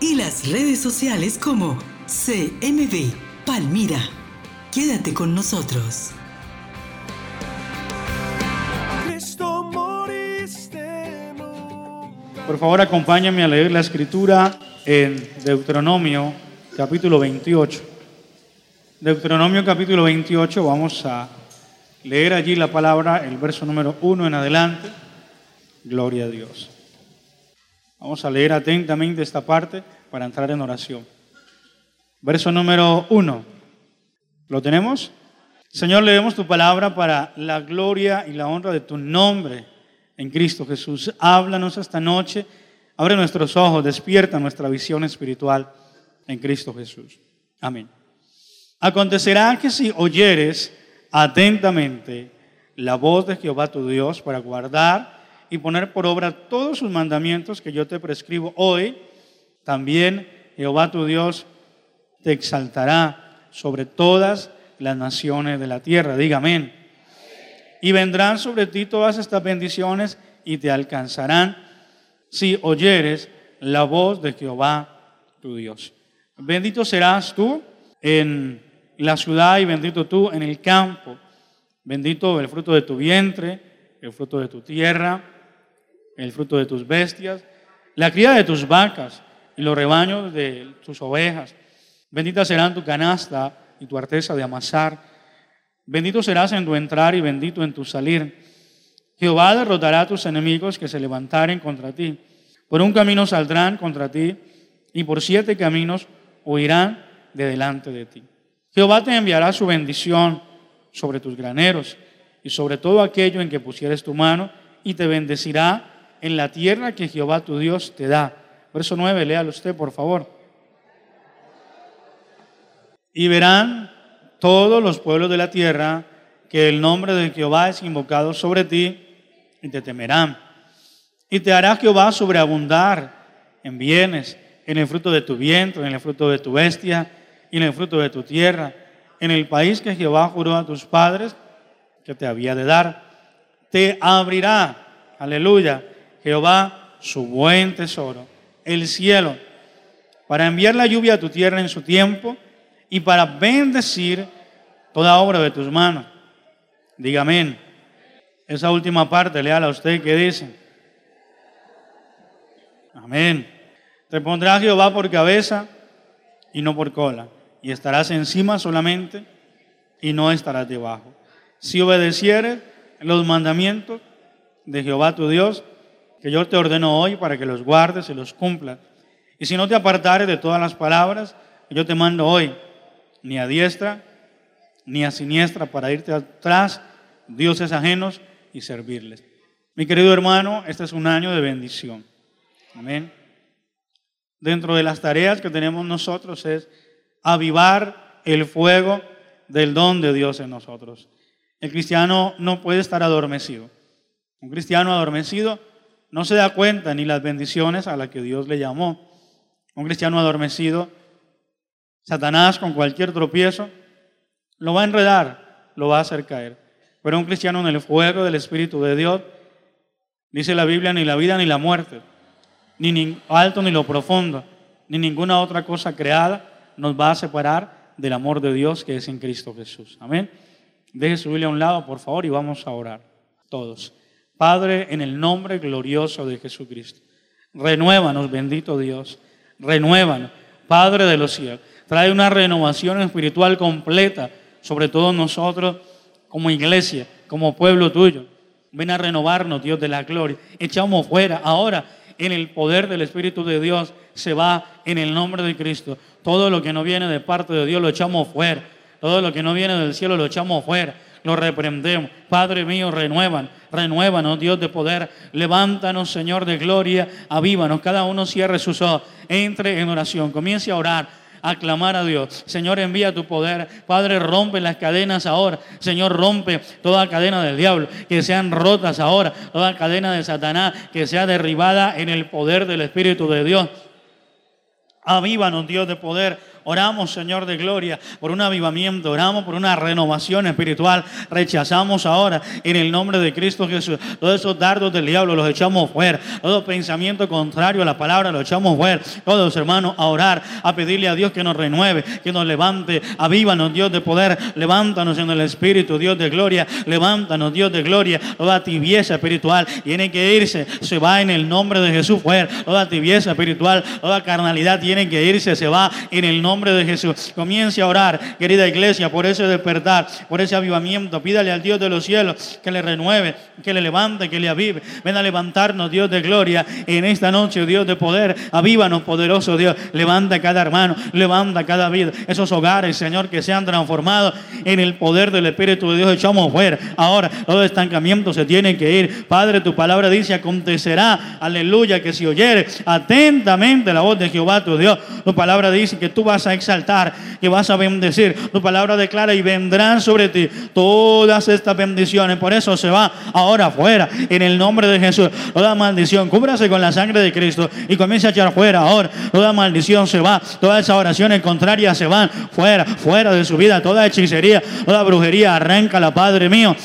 y las redes sociales como CMB Palmira. Quédate con nosotros. Por favor, acompáñame a leer la escritura en Deuteronomio capítulo 28. Deuteronomio capítulo 28, vamos a leer allí la palabra, el verso número 1 en adelante. Gloria a Dios. Vamos a leer atentamente esta parte para entrar en oración. Verso número 1. ¿Lo tenemos? Señor, leemos tu palabra para la gloria y la honra de tu nombre en Cristo Jesús. Háblanos esta noche, abre nuestros ojos, despierta nuestra visión espiritual en Cristo Jesús. Amén. Acontecerá que si oyeres atentamente la voz de Jehová tu Dios para guardar y poner por obra todos sus mandamientos que yo te prescribo hoy, también Jehová tu Dios te exaltará sobre todas las naciones de la tierra. Diga amén. Y vendrán sobre ti todas estas bendiciones y te alcanzarán si oyeres la voz de Jehová tu Dios. Bendito serás tú en la ciudad y bendito tú en el campo. Bendito el fruto de tu vientre, el fruto de tu tierra, el fruto de tus bestias, la cría de tus vacas y los rebaños de tus ovejas. Bendita serán tu canasta y tu arteza de amasar. Bendito serás en tu entrar y bendito en tu salir. Jehová derrotará a tus enemigos que se levantaren contra ti. Por un camino saldrán contra ti y por siete caminos huirán de delante de ti. Jehová te enviará su bendición sobre tus graneros y sobre todo aquello en que pusieres tu mano y te bendecirá en la tierra que Jehová tu Dios te da. Verso 9, léalo usted, por favor. Y verán todos los pueblos de la tierra que el nombre de Jehová es invocado sobre ti y te temerán. Y te hará Jehová sobreabundar en bienes, en el fruto de tu vientre, en el fruto de tu bestia y en el fruto de tu tierra, en el país que Jehová juró a tus padres que te había de dar. Te abrirá, aleluya, Jehová su buen tesoro, el cielo, para enviar la lluvia a tu tierra en su tiempo y para bendecir toda obra de tus manos. Diga amén. Esa última parte, léala a usted que dice. Amén. Te pondrá Jehová por cabeza y no por cola, y estarás encima solamente y no estarás debajo. Si obedecieres los mandamientos de Jehová tu Dios, que yo te ordeno hoy para que los guardes y los cumplas. Y si no te apartares de todas las palabras que yo te mando hoy, ni a diestra ni a siniestra para irte atrás, dioses ajenos y servirles. Mi querido hermano, este es un año de bendición. Amén. Dentro de las tareas que tenemos nosotros es avivar el fuego del don de Dios en nosotros. El cristiano no puede estar adormecido. Un cristiano adormecido no se da cuenta ni las bendiciones a las que Dios le llamó. Un cristiano adormecido Satanás con cualquier tropiezo lo va a enredar, lo va a hacer caer. Pero un cristiano en el fuego del Espíritu de Dios, dice la Biblia, ni la vida ni la muerte, ni alto ni lo profundo, ni ninguna otra cosa creada nos va a separar del amor de Dios que es en Cristo Jesús. Amén. Deje su Biblia a un lado, por favor, y vamos a orar. Todos. Padre, en el nombre glorioso de Jesucristo, renuévanos, bendito Dios, renuévanos, Padre de los cielos trae una renovación espiritual completa sobre todos nosotros como iglesia, como pueblo tuyo. Ven a renovarnos, Dios de la gloria. Echamos fuera. Ahora, en el poder del Espíritu de Dios, se va en el nombre de Cristo. Todo lo que no viene de parte de Dios lo echamos fuera. Todo lo que no viene del cielo lo echamos fuera. Lo reprendemos. Padre mío, renuevan, renuévanos, Dios de poder. Levántanos, Señor de gloria, avívanos. Cada uno cierre sus ojos, entre en oración, comience a orar a clamar a Dios. Señor, envía tu poder. Padre, rompe las cadenas ahora. Señor, rompe toda cadena del diablo. Que sean rotas ahora. Toda cadena de Satanás. Que sea derribada en el poder del Espíritu de Dios. Avívanos, Dios de poder. Oramos, Señor de gloria, por un avivamiento, oramos por una renovación espiritual. Rechazamos ahora en el nombre de Cristo Jesús todos esos dardos del diablo, los echamos fuera. Todo pensamiento contrario a la palabra, lo echamos fuera. Todos, hermanos, a orar, a pedirle a Dios que nos renueve, que nos levante. Avívanos, Dios de poder. Levántanos en el Espíritu, Dios de gloria. Levántanos, Dios de gloria. Toda tibieza espiritual tiene que irse. Se va en el nombre de Jesús fuera. Toda tibieza espiritual, toda carnalidad tiene que irse. Se va en el nombre nombre de Jesús. Comience a orar, querida iglesia, por ese despertar, por ese avivamiento. Pídale al Dios de los cielos que le renueve, que le levante, que le avive. Ven a levantarnos, Dios de gloria, en esta noche, Dios de poder. Avívanos, poderoso Dios. Levanta cada hermano, levanta cada vida. Esos hogares, Señor, que se han transformado en el poder del Espíritu de Dios. Echamos fuera. Ahora, todo estancamiento se tiene que ir. Padre, tu palabra dice, acontecerá, aleluya, que si oyere atentamente la voz de Jehová tu Dios, tu palabra dice que tú vas a exaltar, que vas a bendecir. Tu palabra declara y vendrán sobre ti todas estas bendiciones. Por eso se va ahora fuera en el nombre de Jesús. Toda maldición, cúbrase con la sangre de Cristo y comienza a echar fuera ahora. Toda maldición se va, todas esas oraciones contrarias se van fuera, fuera de su vida. Toda hechicería, toda brujería, arranca la Padre mío.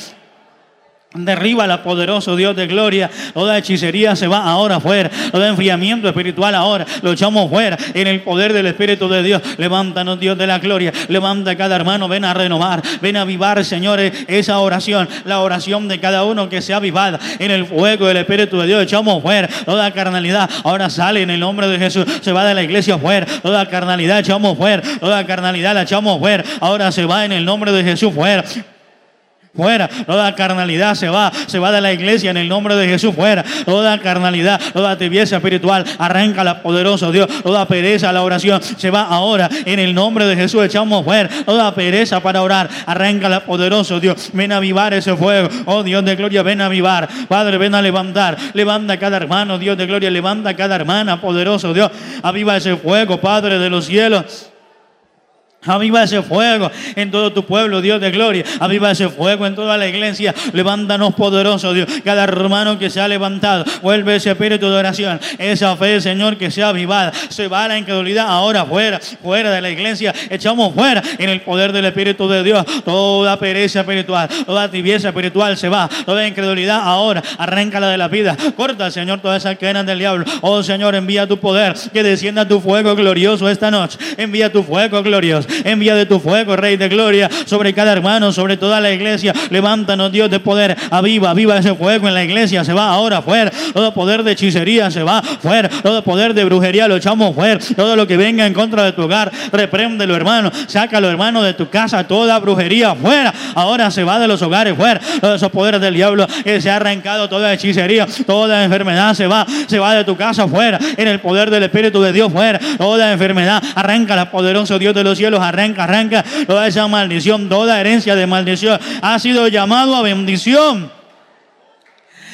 Derriba la poderoso Dios de gloria. Toda hechicería se va ahora fuera. Todo enfriamiento espiritual ahora lo echamos fuera. En el poder del Espíritu de Dios. Levántanos, Dios de la gloria. Levanta a cada hermano. Ven a renovar. Ven a avivar, señores, esa oración. La oración de cada uno que sea avivada. En el fuego del Espíritu de Dios. Echamos fuera toda carnalidad. Ahora sale en el nombre de Jesús. Se va de la iglesia fuera. Toda carnalidad echamos fuera. Toda carnalidad la echamos fuera. Ahora se va en el nombre de Jesús fuera. Fuera, toda carnalidad se va, se va de la iglesia en el nombre de Jesús. Fuera, toda carnalidad, toda tibieza espiritual, arranca la poderoso Dios, toda pereza la oración se va ahora en el nombre de Jesús. Echamos fuera toda pereza para orar, arranca la poderoso Dios. Ven a avivar ese fuego, oh Dios de gloria, ven a avivar, Padre, ven a levantar, levanta cada hermano, Dios de gloria, levanta cada hermana, poderoso Dios, aviva ese fuego, Padre de los cielos. Aviva ese fuego en todo tu pueblo, Dios de gloria. Aviva ese fuego en toda la iglesia. Levántanos poderoso, Dios. Cada hermano que se ha levantado, vuelve ese espíritu de oración. Esa fe, Señor, que sea avivada. Se va la incredulidad ahora fuera, fuera de la iglesia. Echamos fuera en el poder del Espíritu de Dios. Toda pereza espiritual, toda tibieza espiritual se va. Toda incredulidad ahora, arráncala de la vida. Corta, Señor, todas esas cadenas del diablo. Oh, Señor, envía tu poder. Que descienda tu fuego glorioso esta noche. Envía tu fuego glorioso. Envía de tu fuego, Rey de gloria, sobre cada hermano, sobre toda la iglesia. Levántanos, Dios de poder. Aviva, aviva ese fuego en la iglesia. Se va ahora fuera. Todo poder de hechicería se va fuera. Todo poder de brujería lo echamos fuera. Todo lo que venga en contra de tu hogar, repréndelo, hermano. Sácalo, hermano, de tu casa. Toda brujería fuera. Ahora se va de los hogares fuera. Todos esos poderes del diablo que se ha arrancado toda hechicería, toda enfermedad se va. Se va de tu casa fuera. En el poder del Espíritu de Dios fuera. Toda enfermedad arranca la poderoso Dios de los cielos arranca, arranca toda esa maldición, toda herencia de maldición. Ha sido llamado a bendición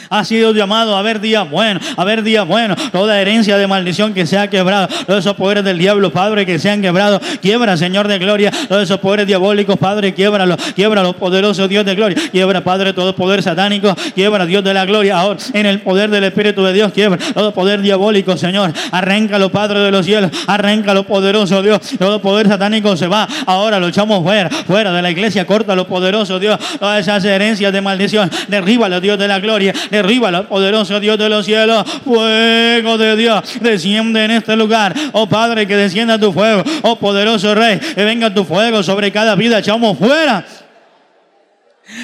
ha sido llamado a ver días buenos, a ver días buenos. Toda herencia de maldición que se ha quebrado, todos esos poderes del diablo, Padre, que se han quebrado, quiebra, Señor de gloria, todos esos poderes diabólicos, Padre, quiebralo, quiebra poderoso Dios de gloria, quiebra, Padre, todo poder satánico, quiebra, Dios de la gloria, ahora en el poder del Espíritu de Dios, quiebra todo poder diabólico, Señor, arráncalo, Padre de los cielos, arráncalo, poderoso Dios, todo poder satánico se va, ahora lo echamos fuera, fuera de la iglesia, córtalo, poderoso Dios, todas esas herencias de maldición, derríbalo, Dios de la gloria, derriba el poderoso Dios de los cielos. Fuego de Dios, desciende en este lugar. Oh Padre, que descienda tu fuego. Oh poderoso Rey, que venga tu fuego sobre cada vida. Echamos fuera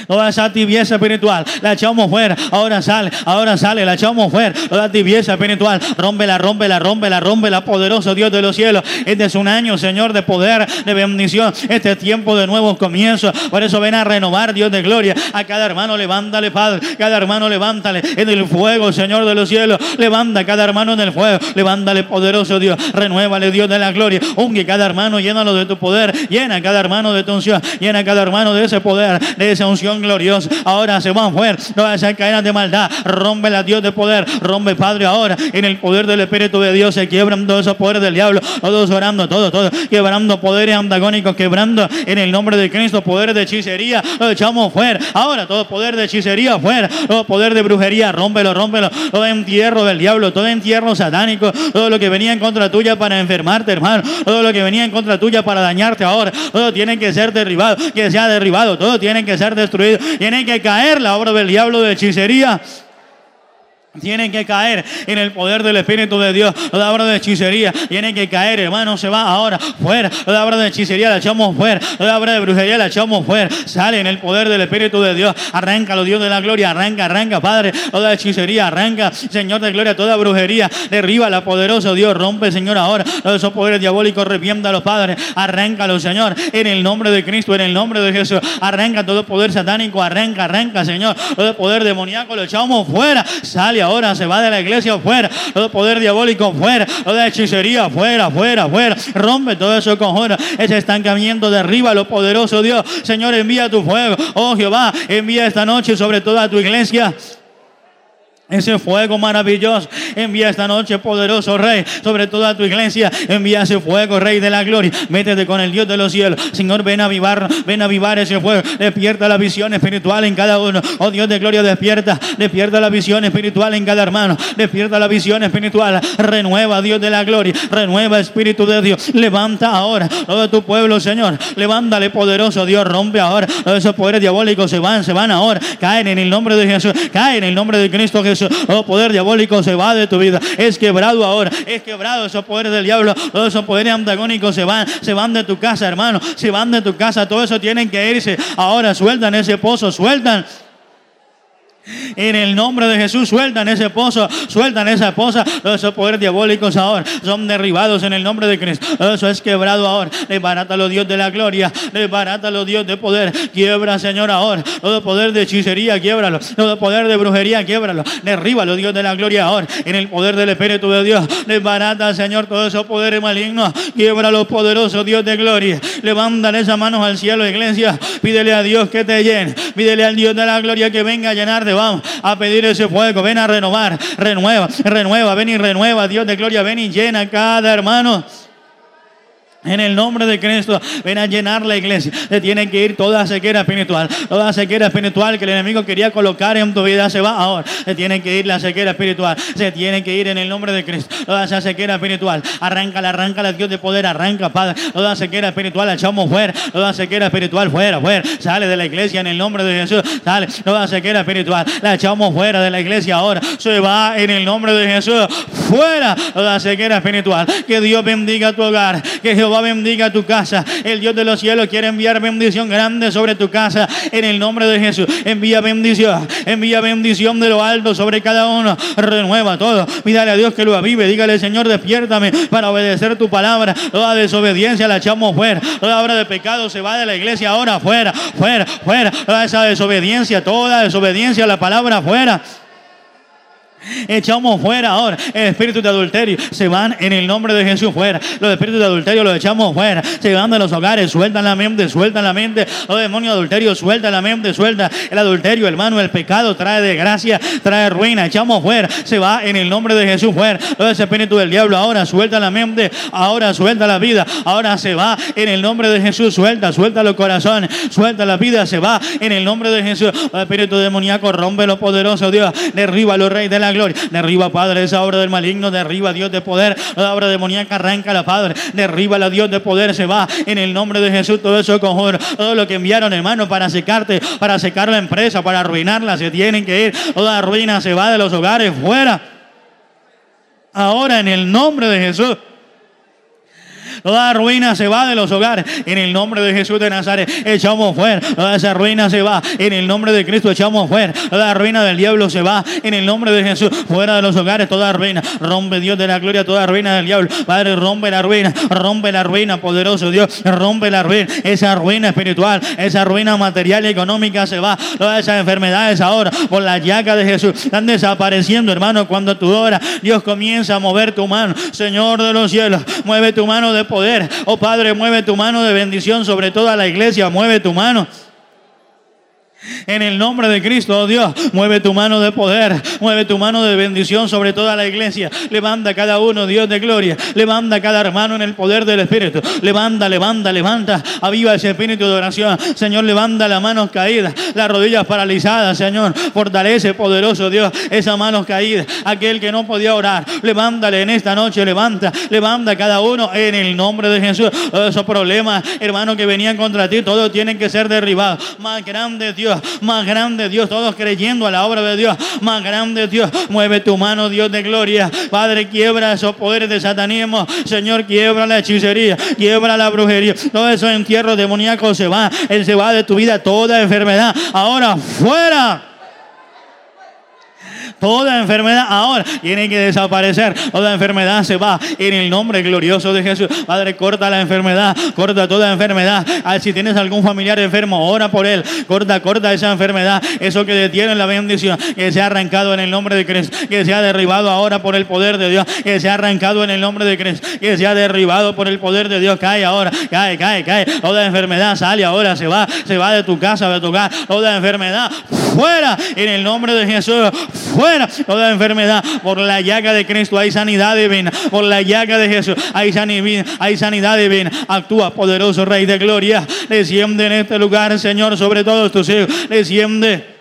Toda esa tibieza espiritual la echamos fuera. Ahora sale, ahora sale, la echamos fuera. Toda tibieza espiritual, rómpela, rómpela, rómpela, rómpela, poderoso Dios de los cielos. Este es un año, Señor, de poder, de bendición. Este es tiempo de nuevos comienzos. Por eso ven a renovar, Dios de gloria. A cada hermano, levántale, Padre. Cada hermano, levántale en el fuego, Señor de los cielos. Levanta a cada hermano en el fuego. Levántale, poderoso Dios. Renuévale, Dios de la gloria. Unge cada hermano, llénalo de tu poder. Llena cada hermano de tu unción. Llena cada hermano de ese poder, de esa unción unción gloriosa. Ahora se van fuera todas esas cadenas de maldad. Rompe la Dios de poder. Rompe, Padre, ahora en el poder del Espíritu de Dios se quiebran todos esos poderes del diablo. Todos orando, todo, todo. Quebrando poderes antagónicos, quebrando en el nombre de Cristo poderes de hechicería. Lo echamos fuera. Ahora todo poder de hechicería fuera. Todo poder de brujería, rómpelo, rómpelo. Todo entierro del diablo, todo entierro satánico. Todo lo que venía en contra tuya para enfermarte, hermano. Todo lo que venía en contra tuya para dañarte ahora. Todo tiene que ser derribado, que sea derribado. Todo tiene que ser destruido. Tiene que caer la obra del diablo de hechicería. Tienen que caer en el poder del Espíritu de Dios. La obra de hechicería tienen que caer, hermano. Se va ahora fuera. La obra de hechicería la echamos fuera. La obra de brujería la echamos fuera. Sale en el poder del Espíritu de Dios. Arranca, los Dios de la gloria. Arranca, arranca, Padre. Toda hechicería, arranca, Señor de gloria. Toda brujería. Derriba la poderosa Dios. Rompe, Señor, ahora. Todos esos poderes diabólicos. Revienta a los padres. Arráncalo, Señor. En el nombre de Cristo, en el nombre de Jesús. Arranca todo poder satánico. Arranca, arranca, Señor. Todo poder demoníaco lo echamos fuera. Sale ahora, se va de la iglesia fuera, todo poder diabólico fuera, toda hechicería fuera, fuera, fuera, rompe todo eso conjura, ese estancamiento derriba lo poderoso Dios, Señor envía tu fuego, oh Jehová, envía esta noche sobre toda tu iglesia ese fuego maravilloso. Envía esta noche, poderoso Rey, sobre toda tu iglesia. Envía ese fuego, Rey de la gloria. Métete con el Dios de los cielos. Señor, ven a avivar, ven a avivar ese fuego. Despierta la visión espiritual en cada uno. Oh Dios de gloria, despierta. Despierta la visión espiritual en cada hermano. Despierta la visión espiritual. Renueva, Dios de la gloria. Renueva, Espíritu de Dios. Levanta ahora todo tu pueblo, Señor. Levántale, poderoso Dios. Rompe ahora. Todos esos poderes diabólicos se van, se van ahora. Caen en el nombre de Jesús. Caen en el nombre de Cristo Jesús. Oh, poder diabólico se va de tu vida. Es quebrado ahora. Es quebrado esos poderes del diablo. Todos esos poderes antagónicos se van. Se van de tu casa, hermano. Se van de tu casa. Todo eso tienen que irse. Ahora sueltan ese pozo. Sueltan. En el nombre de Jesús, sueltan ese pozo, sueltan esa esposa. Esos poderes diabólicos ahora son derribados en el nombre de Cristo. eso es quebrado ahora. los Dios de la gloria. los Dios de poder. Quiebra, Señor, ahora. Todo poder de hechicería, quiebralo. Todo poder de brujería, quiebralo. los Dios de la gloria ahora. En el poder del Espíritu de Dios. Desbarata, Señor, todos esos poderes malignos. los poderosos Dios de gloria. Levantan esas manos al cielo, iglesia. Pídele a Dios que te llene. Pídele al Dios de la gloria que venga a llenarte vamos a pedir ese fuego. Ven a renovar, renueva, renueva, ven y renueva. Dios de gloria, ven y llena cada hermano. En el nombre de Cristo, ven a llenar la iglesia. Se tiene que ir toda sequera espiritual. Toda sequera espiritual que el enemigo quería colocar en tu vida se va ahora. Se tiene que ir la sequera espiritual. Se tiene que ir en el nombre de Cristo. Toda esa sequera espiritual. Arranca, arranca la Dios de poder. Arranca, Padre. Toda sequera espiritual la echamos fuera. Toda sequera espiritual fuera, fuera. Sale de la iglesia en el nombre de Jesús. Sale. Toda sequera espiritual la echamos fuera de la iglesia ahora. Se va en el nombre de Jesús. Fuera toda sequera espiritual. Que Dios bendiga tu hogar. Que bendiga tu casa. El Dios de los cielos quiere enviar bendición grande sobre tu casa. En el nombre de Jesús. Envía bendición. Envía bendición de lo alto sobre cada uno. Renueva todo. Pídale a Dios que lo avive. Dígale, Señor, despiértame para obedecer tu palabra. Toda desobediencia la echamos fuera. Toda obra de pecado se va de la iglesia ahora. Fuera, fuera, fuera. Toda esa desobediencia, toda desobediencia a la palabra fuera. Echamos fuera ahora el espíritu de adulterio. Se van en el nombre de Jesús fuera. Los espíritus de adulterio los echamos fuera. Se van de los hogares, sueltan la mente, sueltan la mente. Los demonios de adulterio, suelta la mente, suelta el adulterio, hermano. El pecado trae desgracia, trae ruina. Echamos fuera. Se va en el nombre de Jesús fuera. Todo ese espíritu del diablo ahora suelta la mente, ahora suelta la vida. Ahora se va en el nombre de Jesús. Suelta, suelta los corazones, suelta la vida. Se va en el nombre de Jesús. El espíritu demoníaco rompe lo poderoso, Dios. Derriba los reyes de la gloria. Derriba, Padre, esa obra del maligno. Derriba, Dios de poder. La obra demoníaca arranca la Padre. Derriba la Dios de poder. Se va en el nombre de Jesús. Todo eso conjuro. Todo lo que enviaron, hermano, para secarte, para secar la empresa, para arruinarla. Se tienen que ir. Toda ruina se va de los hogares fuera. Ahora en el nombre de Jesús. Toda ruina se va de los hogares. En el nombre de Jesús de Nazaret, echamos fuera. Toda esa ruina se va. En el nombre de Cristo, echamos fuera. Toda ruina del diablo se va. En el nombre de Jesús, fuera de los hogares, toda ruina. Rompe Dios de la gloria, toda ruina del diablo. Padre, rompe la ruina. Rompe la ruina, poderoso Dios. Rompe la ruina. Esa ruina espiritual, esa ruina material y económica se va. Todas esas enfermedades ahora, por la llaga de Jesús, están desapareciendo, hermano. Cuando tú oras, Dios comienza a mover tu mano. Señor de los cielos, mueve tu mano poder. Oh Padre, mueve tu mano de bendición sobre toda la iglesia. Mueve tu mano. En el nombre de Cristo, oh Dios, mueve tu mano de poder, mueve tu mano de bendición sobre toda la iglesia. Levanta cada uno, Dios de gloria. Levanta cada hermano en el poder del Espíritu. Levanta, levanta, levanta. Aviva ese espíritu de oración. Señor, levanta las manos caídas, las rodillas paralizadas, Señor. Fortalece, poderoso Dios, esas manos caídas. Aquel que no podía orar, levántale en esta noche, levanta, levanta cada uno en el nombre de Jesús. esos problemas, hermanos, que venían contra ti, todos tienen que ser derribados. Más grande Dios más grande Dios, todos creyendo a la obra de Dios, más grande Dios, mueve tu mano Dios de gloria, Padre, quiebra esos poderes de satanismo, Señor, quiebra la hechicería, quiebra la brujería, todo eso entierro demoníaco se va, Él se va de tu vida, toda enfermedad, ahora fuera. Toda enfermedad ahora tiene que desaparecer. Toda enfermedad se va en el nombre glorioso de Jesús. Padre, corta la enfermedad, corta toda enfermedad. Ah, si tienes algún familiar enfermo, ora por él. Corta, corta esa enfermedad. Eso que detiene la bendición, que se ha arrancado en el nombre de Cristo, que se ha derribado ahora por el poder de Dios, que se ha arrancado en el nombre de Cristo, que se ha derribado por el poder de Dios. Cae ahora, cae, cae, cae. Toda enfermedad sale ahora, se va, se va de tu casa, de tu hogar. Toda enfermedad fuera en el nombre de Jesús. Fuera toda enfermedad. Por la llaga de Cristo hay sanidad divina. Por la llaga de Jesús hay sanidad, hay sanidad divina. Actúa poderoso Rey de Gloria. Desciende en este lugar, Señor, sobre todos tus hijos. Desciende.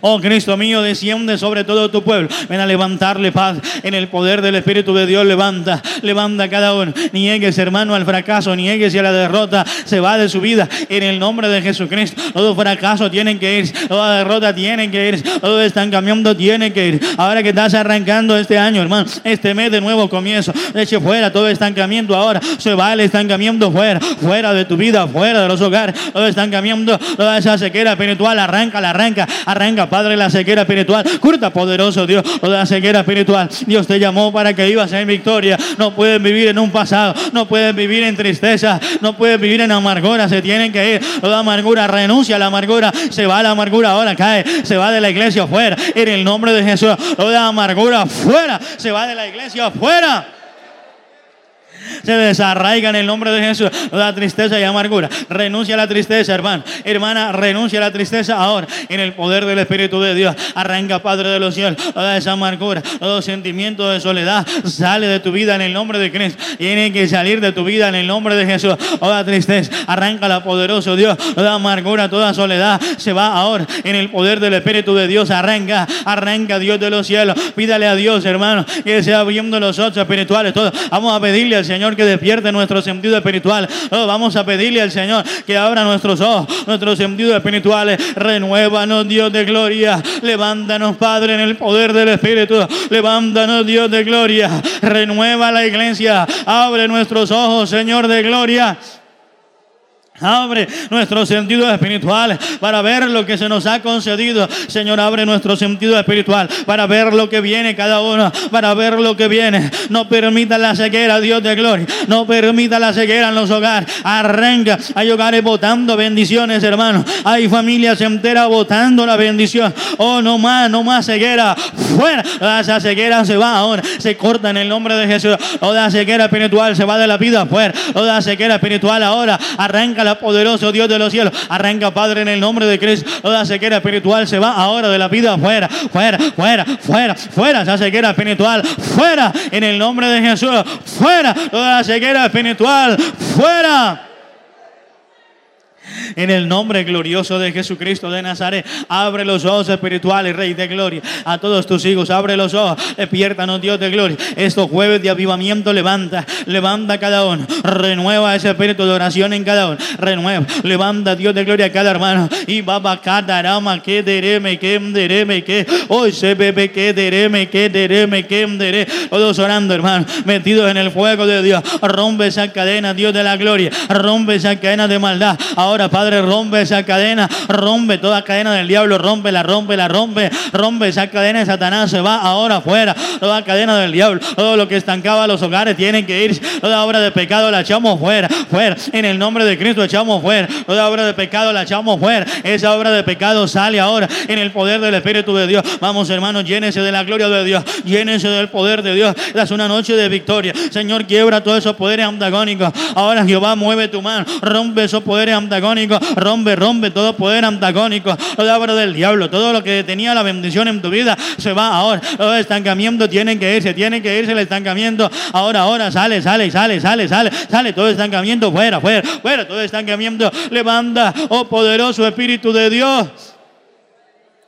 Oh Cristo mío, desciende sobre todo tu pueblo. Ven a levantarle paz en el poder del Espíritu de Dios. Levanta, levanta cada uno. Niegues, hermano, al fracaso, niegues a la derrota. Se va de su vida en el nombre de Jesucristo. Todo fracaso tiene que ir, toda derrota tiene que ir, todo estancamiento tiene que ir. Ahora que estás arrancando este año, hermano, este mes de nuevo comienzo, eche fuera todo estancamiento ahora. Se va el estancamiento fuera, fuera de tu vida, fuera de los hogares. Todo estancamiento, toda esa sequera espiritual, arranca, la arranca, arranca Venga, Padre, la ceguera espiritual. Curta, poderoso Dios, o la ceguera espiritual. Dios te llamó para que vivas en victoria. No pueden vivir en un pasado, no pueden vivir en tristeza, no pueden vivir en amargura. Se tienen que ir. Toda amargura, renuncia a la amargura. Se va la amargura, ahora cae. Se va de la iglesia fuera. En el nombre de Jesús. Toda amargura fuera. Se va de la iglesia fuera se desarraiga en el nombre de Jesús la tristeza y amargura. Renuncia a la tristeza, hermano. Hermana, renuncia a la tristeza ahora en el poder del Espíritu de Dios. Arranca, Padre de los cielos, toda esa amargura, todo sentimiento de soledad. Sale de tu vida en el nombre de Cristo. Tiene que salir de tu vida en el nombre de Jesús. Toda tristeza, arranca la poderoso Dios. Toda amargura, toda soledad se va ahora en el poder del Espíritu de Dios. Arranca, arranca Dios de los cielos. Pídale a Dios, hermano, que sea abriendo los ojos espirituales. Todo. Vamos a pedirle al Señor Señor, que despierte nuestro sentido espiritual. Oh, vamos a pedirle al Señor que abra nuestros ojos, nuestros sentidos espirituales. Renuévanos, Dios de gloria. Levántanos, Padre, en el poder del Espíritu. Levántanos, Dios de gloria. Renueva la iglesia. Abre nuestros ojos, Señor de gloria. Abre nuestros sentidos espirituales para ver lo que se nos ha concedido. Señor, abre nuestro sentido espiritual para ver lo que viene cada uno, para ver lo que viene. No permita la ceguera, Dios de gloria. No permita la ceguera en los hogares. Arranca. Hay hogares votando bendiciones, hermano. Hay familias enteras votando la bendición. Oh, no más, no más ceguera. Fuera. Esa ceguera se va ahora. Se corta en el nombre de Jesús. Toda ceguera espiritual se va de la vida fuera. Toda ceguera espiritual ahora arranca poderoso Dios de los cielos. Arranca, Padre, en el nombre de Cristo. Toda sequera espiritual se va ahora de la vida. Fuera, fuera, fuera, fuera, fuera. Esa sequera espiritual. Fuera, en el nombre de Jesús. Fuera, toda la sequera espiritual. Fuera. En el nombre glorioso de Jesucristo de Nazaret, abre los ojos espirituales, Rey de Gloria. A todos tus hijos, abre los ojos. Despiértanos, Dios de Gloria. Estos jueves de avivamiento, levanta, levanta cada uno. Renueva ese espíritu de oración en cada uno. Renueva, levanta, Dios de Gloria, a cada hermano. Y baba catarama, que dereme, que dereme, que hoy se bebe, que dereme, que dereme, que dereme. Todos orando, hermano, metidos en el fuego de Dios. Rompe esa cadena, Dios de la gloria. Rompe esa cadena de maldad. Ahora Padre, rompe esa cadena, rompe toda cadena del diablo, rompe la, rompe la, rompe, rompe esa cadena de Satanás, se va ahora fuera, toda cadena del diablo, todo lo que estancaba los hogares tiene que ir, toda obra de pecado la echamos fuera, fuera, en el nombre de Cristo echamos fuera, toda obra de pecado la echamos fuera, esa obra de pecado sale ahora en el poder del Espíritu de Dios. Vamos hermanos, llénense de la gloria de Dios, llénense del poder de Dios, es una noche de victoria. Señor, quiebra todos esos poderes antagónicos. Ahora Jehová mueve tu mano, rompe esos poderes antagónicos rompe, rompe todo poder antagónico, toda obra del diablo, todo lo que tenía la bendición en tu vida se va ahora. Todo estancamiento tiene que irse, tiene que irse el estancamiento. Ahora, ahora, sale, sale, sale, sale, sale, sale todo estancamiento fuera, fuera, fuera, todo estancamiento. Levanta, oh poderoso Espíritu de Dios.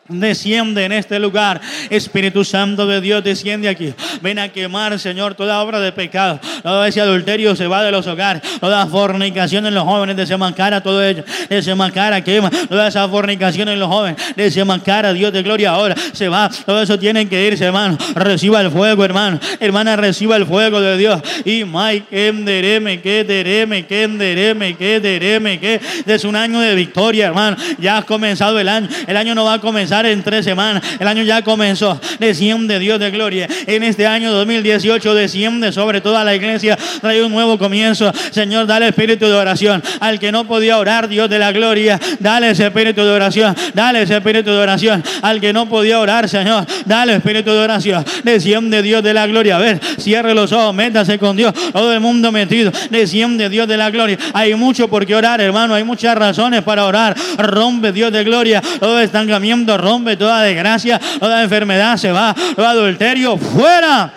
Desciende en este lugar. Espíritu Santo de Dios, desciende aquí. Ven a quemar, Señor, toda obra de pecado. Todo ese adulterio se va de los hogares. Toda fornicación en los jóvenes, desenmascara todo ello. Desenmascara, quema. Toda esa fornicación en los jóvenes, desenmascara, Dios de gloria ahora. Se va. Todo eso tiene que irse, hermano. Reciba el fuego, hermano. Hermana, reciba el fuego de Dios. Y Mike, que dereme, que dereme, que dereme, que dereme, que es un año de victoria, hermano. Ya ha comenzado el año. El año no va a comenzar en tres semanas. El año ya comenzó. Desciende Dios de gloria. En este año 2018 desciende sobre toda la iglesia. Trae un nuevo comienzo. Señor, dale espíritu de oración. Al que no podía orar, Dios de la gloria, dale ese espíritu de oración. Dale ese espíritu de oración. Al que no podía orar, Señor, dale espíritu de oración. Desciende Dios de la gloria. A ver, cierre los ojos, métase con Dios. Todo el mundo metido. Desciende Dios de la gloria. Hay mucho por qué orar, hermano. Hay muchas razones para orar. Rompe Dios de gloria. Todo estancamiento, rompe toda desgracia, toda enfermedad se va, todo adulterio fuera.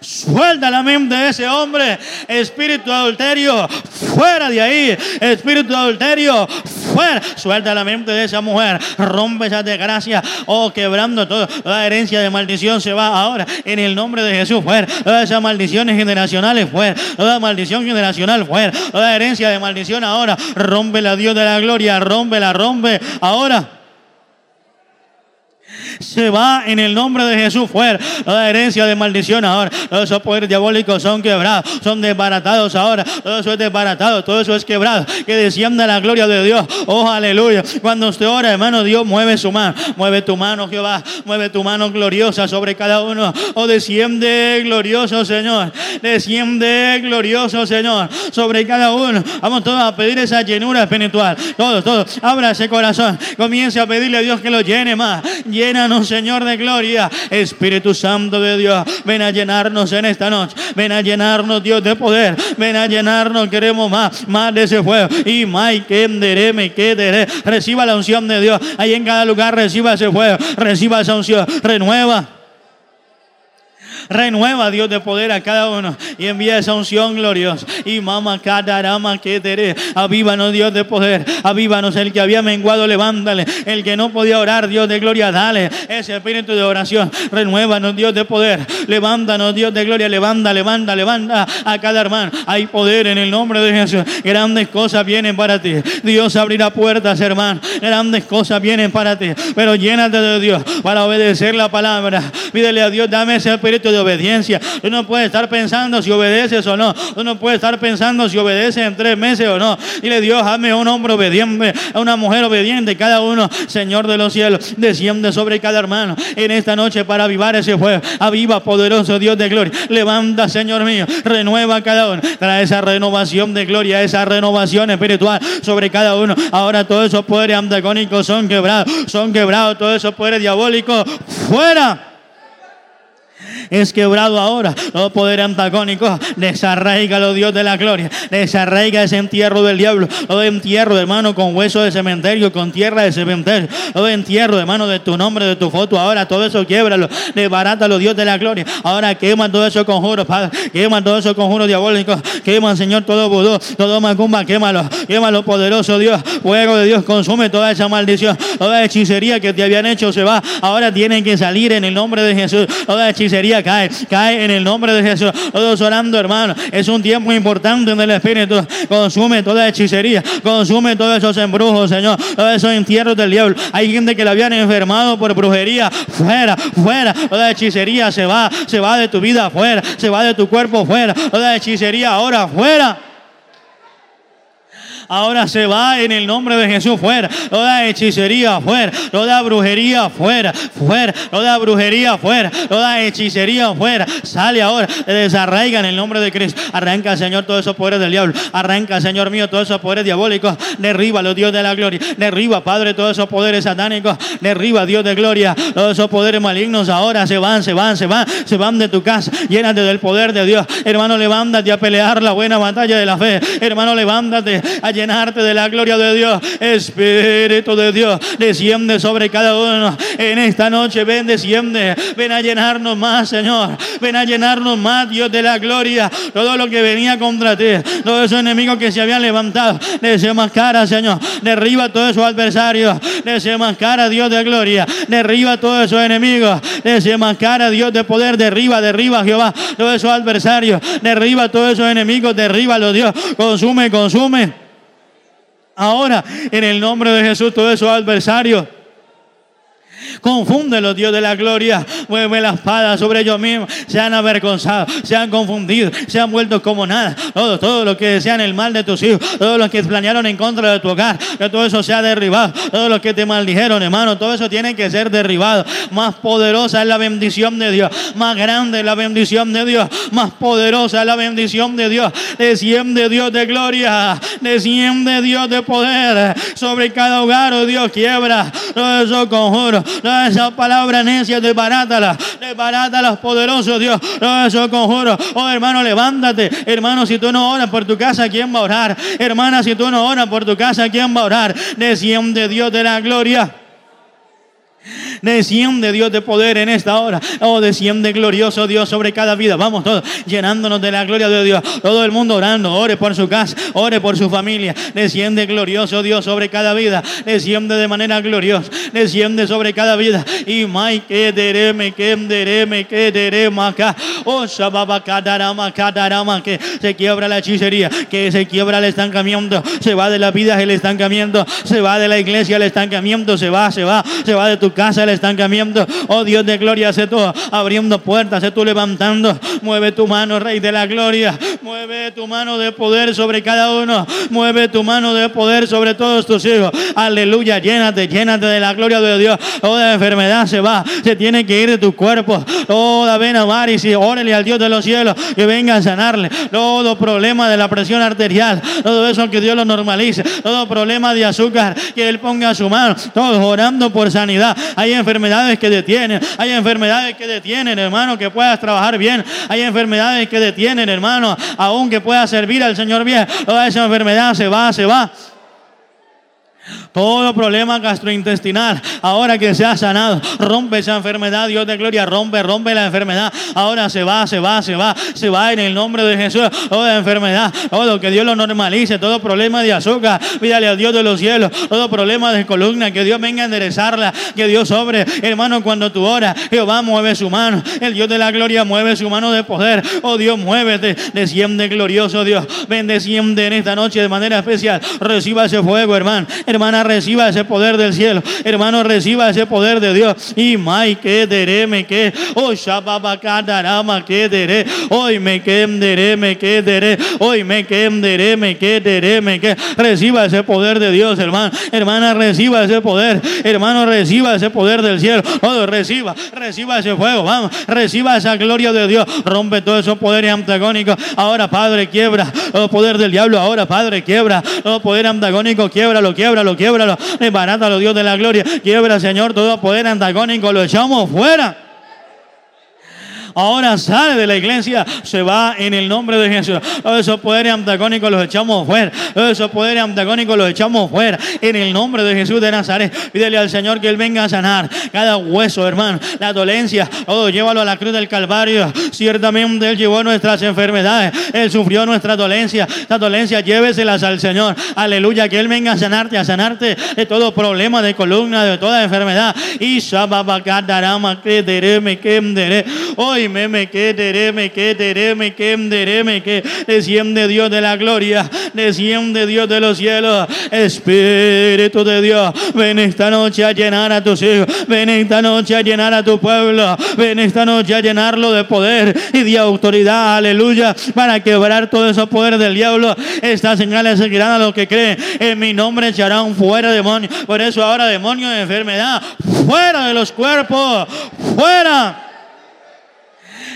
Suelta la mente de ese hombre. Espíritu adulterio, fuera de ahí. Espíritu adulterio, fuera. Suelta la mente de esa mujer. Rompe esa desgracia. Oh, quebrando toda la herencia de maldición se va ahora. En el nombre de Jesús, fuera. Todas esas maldiciones generacionales, fuera. Toda maldición generacional, fuera. Toda herencia de maldición ahora. Rompe la Dios de la gloria. Rompe la rompe ahora se va en el nombre de Jesús fuera. Toda herencia de maldición ahora. Todos esos poderes diabólicos son quebrados, son desbaratados ahora. Todo eso es desbaratado, todo eso es quebrado. Que descienda la gloria de Dios. Oh, aleluya. Cuando usted ora, hermano, Dios mueve su mano. Mueve tu mano, Jehová. Mueve tu mano gloriosa sobre cada uno. Oh, desciende glorioso, Señor. Desciende glorioso, Señor. Sobre cada uno. Vamos todos a pedir esa llenura espiritual. Todos, todos. Abra ese corazón. Comience a pedirle a Dios que lo llene más. Llénanos, Señor de gloria. Espíritu Santo de Dios, ven a llenarnos en esta noche. Ven a llenarnos, Dios de poder. Ven a llenarnos, queremos más, más de ese fuego. Y más que me quedaré. Reciba la unción de Dios. Ahí en cada lugar reciba ese fuego. Reciba esa unción. Renueva. Renueva, Dios, de poder a cada uno y envía esa unción gloriosa. Y mamá, cadarama, que teré. Avívanos, Dios de poder. Avívanos, el que había menguado, levántale. El que no podía orar, Dios de gloria, dale ese espíritu de oración. Renuévanos, Dios de poder. Levántanos, Dios de gloria. Levanta, levanta, levanta a cada hermano. Hay poder en el nombre de Jesús. Grandes cosas vienen para ti. Dios abrirá puertas, hermano. Grandes cosas vienen para ti. Pero llénate de Dios para obedecer la palabra. Pídele a Dios, dame ese espíritu de obediencia. Tú no puedes estar pensando si obedeces o no. Tú no puedes estar pensando si obedeces en tres meses o no. Dile, Dios, hazme un hombre obediente, a una mujer obediente. Cada uno, Señor de los cielos, desciende sobre cada hermano en esta noche para avivar ese fuego. Aviva, poderoso Dios de gloria. Levanta, Señor mío. Renueva cada uno. Trae esa renovación de gloria, esa renovación espiritual sobre cada uno. Ahora todos esos poderes antagónicos son quebrados. Son quebrados todos esos poderes diabólicos. Fuera es quebrado ahora. Todo poder antagónico, desarraigalo Dios de la gloria. Desarraiga ese entierro del diablo. Todo entierro, hermano, con hueso de cementerio, con tierra de cementerio. Todo entierro, hermano, de tu nombre, de tu foto. Ahora todo eso quiebralo. Desbarátalo, Dios de la gloria. Ahora quema todo eso conjuro, Padre. Quema todo eso conjuro diabólico. Quema, Señor, todo vudú, todo macumba. Quémalo. Quémalo, poderoso Dios. Fuego de Dios consume toda esa maldición. Toda hechicería que te habían hecho se va. Ahora tienen que salir en el nombre de Jesús. Toda hechicería cae, cae en el nombre de Jesús. Todos orando, hermano. Es un tiempo importante en el Espíritu. Consume toda hechicería, consume todos esos embrujos, Señor. Todos esos entierros del diablo. Hay gente que la habían enfermado por brujería. Fuera, fuera. Toda hechicería se va, se va de tu vida, fuera. Se va de tu cuerpo, fuera. Toda hechicería ahora, fuera ahora se va en el nombre de Jesús fuera. Toda hechicería fuera, toda brujería fuera, fuera, toda brujería fuera, toda hechicería fuera. Sale ahora, desarraiga en el nombre de Cristo. Arranca, Señor, todos esos poderes del diablo. Arranca, Señor mío, todos esos poderes diabólicos. Derriba, los Dios de la gloria. Derriba, Padre, todos esos poderes satánicos. Derriba, Dios de gloria. Todos esos poderes malignos ahora se van, se van, se van, se van de tu casa. Llénate del poder de Dios. Hermano, levántate a pelear la buena batalla de la fe. Hermano, levántate a llenarte de la gloria de Dios. Espíritu de Dios, desciende sobre cada uno. En esta noche, ven, desciende. Ven a llenarnos más, Señor. Ven a llenarnos más, Dios de la gloria. Todo lo que venía contra ti, todos esos enemigos que se habían levantado, cara, Señor. Derriba todos esos adversarios. cara, Dios de gloria. Derriba todos esos enemigos. cara, Dios de poder. Derriba, derriba, Jehová. Todos esos adversarios. Derriba todos esos enemigos. Derriba los Dios. Consume, consume. Ahora, en el nombre de Jesús, todos esos adversarios Confúndelo, Dios de la gloria. Mueve la espada sobre ellos mismos. Se han avergonzado, se han confundido, se han vuelto como nada. Todo, todo lo que desean el mal de tus hijos, todo lo que planearon en contra de tu hogar, que todo eso sea derribado. Todo lo que te maldijeron, hermano, todo eso tiene que ser derribado. Más poderosa es la bendición de Dios. Más grande es la bendición de Dios. Más poderosa es la bendición de Dios. Desciende Dios de gloria. Desciende Dios de poder sobre cada hogar, oh Dios, quiebra todo eso conjuro no esa palabra necia, desbarátala, desbarátala, poderoso Dios. No eso conjuro. Oh, hermano, levántate. Hermano, si tú no oras por tu casa, ¿quién va a orar? Hermana, si tú no oras por tu casa, ¿quién va a orar? Desciende Dios de la gloria. Desciende Dios de poder en esta hora. Oh, desciende glorioso Dios sobre cada vida. Vamos todos llenándonos de la gloria de Dios. Todo el mundo orando. Ore por su casa. Ore por su familia. Desciende glorioso Dios sobre cada vida. Desciende de manera gloriosa. Desciende sobre cada vida. Y mai que dereme que dereme que dereme acá. Oh, kadarama kadarama que se quiebra la hechicería. Que se quiebra el estancamiento. Se va de la vida el estancamiento. Se va de la iglesia el estancamiento. Se va, se va. Se va de tu casa el estancamiento. Oh Dios de gloria, hace todo abriendo puertas, hace tú levantando. Mueve tu mano, Rey de la gloria. Mueve tu mano de poder sobre cada uno. Mueve tu mano de poder sobre todos tus hijos. Aleluya, llénate, llénate de la gloria de Dios. Toda enfermedad se va, se tiene que ir de tu cuerpo. Toda vena y órale al Dios de los cielos que venga a sanarle. Todo problema de la presión arterial, todo eso que Dios lo normalice. Todo problema de azúcar, que Él ponga su mano. Todos orando por sanidad. Hay enfermedades que detienen, hay enfermedades que detienen, hermano, que puedas trabajar bien. Hay enfermedades que detienen, hermano, aún que puedas servir al Señor bien. Toda esa enfermedad se va, se va. Todo problema gastrointestinal, ahora que se ha sanado, rompe esa enfermedad, Dios de gloria, rompe, rompe la enfermedad. Ahora se va, se va, se va, se va en el nombre de Jesús. Toda enfermedad, todo que Dios lo normalice, todo problema de azúcar, pídale a Dios de los cielos, todo problema de columna, que Dios venga a enderezarla, que Dios sobre, hermano, cuando tú oras, Jehová mueve su mano, el Dios de la gloria mueve su mano de poder. Oh Dios, muévete, desciende glorioso Dios, ven, desciende en esta noche de manera especial, reciba ese fuego, hermano Hermana, reciba ese poder del cielo. Hermano, reciba ese poder de Dios. Y mai que me que. Oh, shababacadarama que dere. Hoy me quedaré, me quedaré. Hoy me quedaré, me quedaré, me que. Reciba ese poder de Dios, hermano. Hermana, reciba ese poder. Hermano, reciba ese poder del cielo. Oh, reciba, reciba ese fuego. Vamos, reciba esa gloria de Dios. Rompe todos esos poderes antagónicos. Ahora, Padre, quiebra. Oh, poder del diablo. Ahora, Padre, quiebra. Oh, poder antagónico, quiebra lo quiebra quiebralo, quiebralo, desbarátalo, Dios de la gloria. Quiebra, Señor, todo poder antagónico, lo echamos fuera ahora sale de la iglesia, se va en el nombre de Jesús. Todos esos poderes antagónicos los echamos fuera. Todos esos poderes antagónicos los echamos fuera. En el nombre de Jesús de Nazaret. Pídele al Señor que Él venga a sanar cada hueso, hermano. La dolencia, todo llévalo a la cruz del Calvario. Ciertamente Él llevó nuestras enfermedades. Él sufrió nuestra dolencia. Esta dolencia lléveselas al Señor. Aleluya, que Él venga a sanarte, a sanarte de todo problema de columna, de toda enfermedad. Y Hoy me me quedaré, me quedaré, me quedaré, me que desciende Dios de la gloria, desciende Dios de los cielos, Espíritu de Dios, ven esta noche a llenar a tus hijos, ven esta noche a llenar a tu pueblo, ven esta noche a llenarlo de poder y de autoridad, aleluya, para quebrar todo ese poder del diablo. Estas señales seguirán a los que creen, en mi nombre echarán fuera demonios, por eso ahora demonios de enfermedad, fuera de los cuerpos, fuera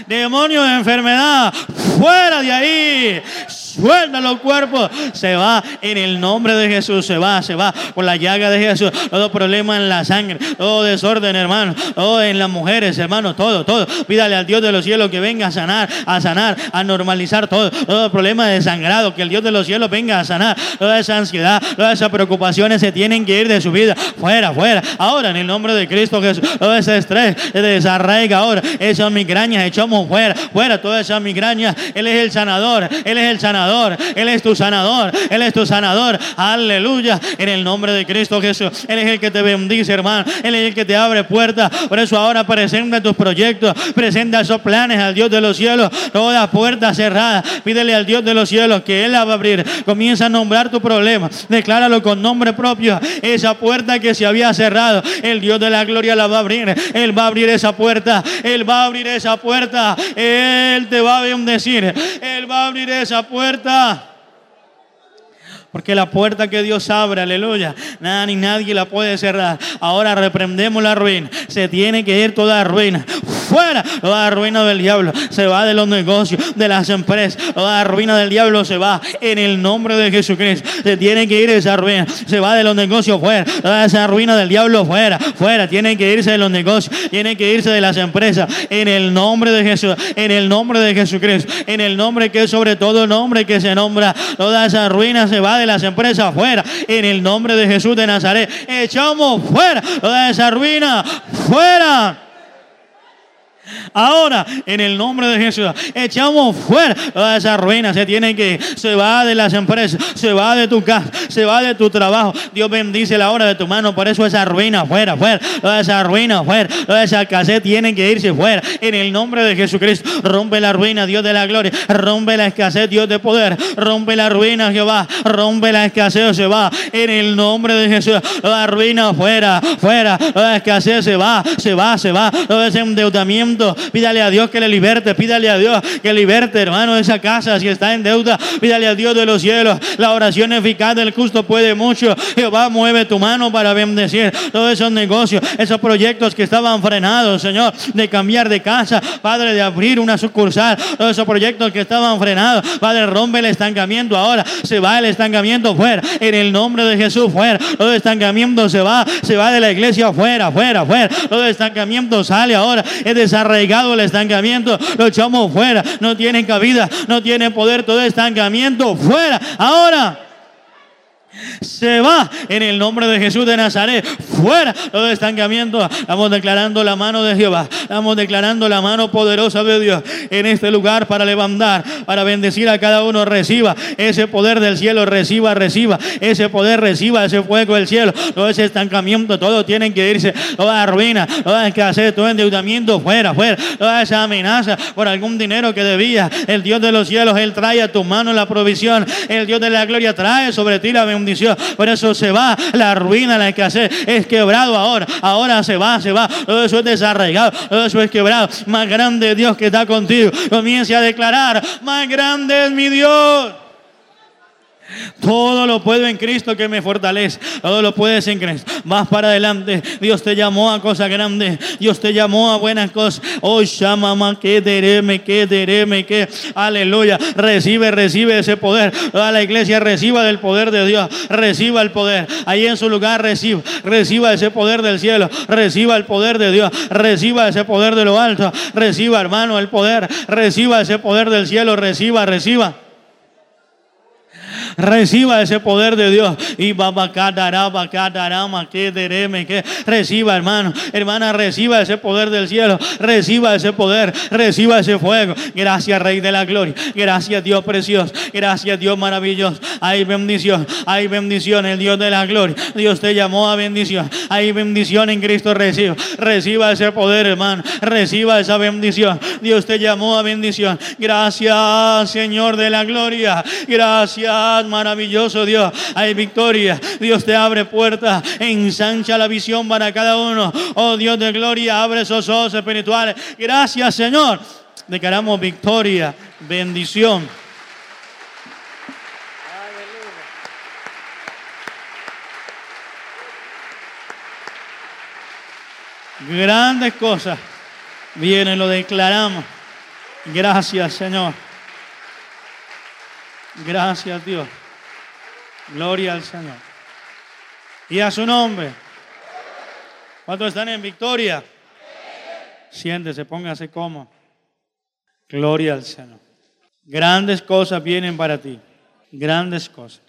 demonio de enfermedad, fuera de ahí. Suelta los cuerpos. Se va en el nombre de Jesús. Se va, se va por la llaga de Jesús. Todo problema en la sangre, todo desorden, hermano. Todo en las mujeres, hermano. Todo, todo. Pídale al Dios de los cielos que venga a sanar, a sanar, a normalizar todo. Todo problema de sangrado. Que el Dios de los cielos venga a sanar. Toda esa ansiedad, todas esas preocupaciones se tienen que ir de su vida. Fuera, fuera. Ahora en el nombre de Cristo Jesús. Todo ese estrés se desarraiga ahora. Esas migrañas echamos fuera, fuera todas esas migrañas. Él es el sanador. Él es el sanador. Él es tu sanador. Él es tu sanador. Aleluya. En el nombre de Cristo Jesús. Él es el que te bendice, hermano. Él es el que te abre puertas. Por eso ahora presenta tus proyectos. Presenta esos planes al Dios de los cielos. Toda puerta cerrada. Pídele al Dios de los cielos que Él la va a abrir. Comienza a nombrar tu problema. Decláralo con nombre propio. Esa puerta que se había cerrado. El Dios de la gloria la va a abrir. Él va a abrir esa puerta. Él va a abrir esa puerta. Él te va a bendecir. Él va a abrir esa puerta. porta. Porque la puerta que Dios abre, aleluya, nada ni nadie la puede cerrar. Ahora reprendemos la ruina. Se tiene que ir toda ruina. Fuera toda ruina del diablo. Se va de los negocios, de las empresas. Toda ruina del diablo se va en el nombre de Jesucristo. Se tiene que ir esa ruina. Se va de los negocios fuera. Toda esa ruina del diablo fuera. Fuera. Tiene que irse de los negocios. Tiene que irse de las empresas. En el nombre de Jesús. En el nombre de Jesucristo. En el nombre que es sobre todo nombre que se nombra. Toda esa ruina se va de las empresas fuera. En el nombre de Jesús de Nazaret. Echamos fuera toda esa ruina. Fuera. Ahora, en el nombre de Jesús, echamos fuera toda esa ruina. Se tiene que, se va de las empresas, se va de tu casa, se va de tu trabajo. Dios bendice la hora de tu mano. Por eso esa ruina fuera, fuera, toda esa ruina fuera, toda esa escasez tiene que irse fuera. En el nombre de Jesucristo, rompe la ruina, Dios de la gloria, rompe la escasez, Dios de poder, rompe la ruina, Jehová, rompe la escasez, se va. En el nombre de Jesús, la ruina fuera, fuera, la escasez se va, se va, se va, todo ese endeudamiento Pídale a Dios que le liberte. Pídale a Dios que liberte, hermano, de esa casa si está en deuda. Pídale a Dios de los cielos. La oración eficaz del justo puede mucho. Jehová mueve tu mano para bendecir todos esos negocios, esos proyectos que estaban frenados, Señor, de cambiar de casa, Padre, de abrir una sucursal, todos esos proyectos que estaban frenados, Padre, rompe el estancamiento ahora. Se va el estancamiento fuera. En el nombre de Jesús, fuera. Todo estancamiento se va, se va de la iglesia fuera, fuera, fuera. Todo estancamiento sale ahora. Es desarrollado arraigado el estancamiento, lo echamos fuera. No tiene cabida, no tiene poder todo estancamiento fuera. Ahora se va en el nombre de Jesús de Nazaret. Fuera todo estancamiento. Estamos declarando la mano de Jehová. Estamos declarando la mano poderosa de Dios en este lugar para levantar, para bendecir a cada uno. Reciba ese poder del cielo. Reciba, reciba ese poder. Reciba ese fuego del cielo. Todo ese estancamiento, todo tiene que irse. Toda ruina, toda escasez, todo endeudamiento. Fuera, fuera. Toda esa amenaza por algún dinero que debía. El Dios de los cielos, Él trae a tu mano la provisión. El Dios de la gloria trae sobre ti la bendición por eso se va la ruina, la escasez. Es quebrado ahora. Ahora se va, se va. Todo eso es desarraigado. Todo eso es quebrado. Más grande Dios que está contigo. Comience a declarar, más grande es mi Dios. Todo lo puedo en Cristo que me fortalece. Todo lo puedes en Cristo. Más para adelante. Dios te llamó a cosas grandes. Dios te llamó a buenas cosas. Oh, mamá, que dereme, que dereme, que. Aleluya. Recibe, recibe ese poder. Toda la iglesia reciba del poder de Dios. Reciba el poder. Ahí en su lugar reciba. Reciba ese poder del cielo. Reciba el poder de Dios. Reciba ese poder de lo alto. Reciba, hermano, el poder. Reciba ese poder del cielo. Reciba, reciba. Reciba ese poder de Dios. Y reciba, hermano. Hermana, reciba ese poder del cielo. Reciba ese poder. Reciba ese fuego. Gracias, Rey de la Gloria. Gracias, Dios precioso. Gracias, Dios maravilloso. Hay bendición. Hay bendición. El Dios de la gloria. Dios te llamó a bendición. Hay bendición en Cristo. Reciba. Reciba ese poder, hermano. Reciba esa bendición. Dios te llamó a bendición. Gracias, Señor de la gloria. Gracias maravilloso Dios. Hay victoria. Dios te abre puertas, ensancha la visión para cada uno. Oh Dios de gloria, abre esos ojos espirituales. Gracias Señor. Declaramos victoria, bendición. Grandes cosas vienen, lo declaramos. Gracias, Señor. Gracias Dios. Gloria al Señor. Y a su nombre. ¿Cuántos están en victoria? Siéntese, póngase como. Gloria al Señor. Grandes cosas vienen para ti. Grandes cosas.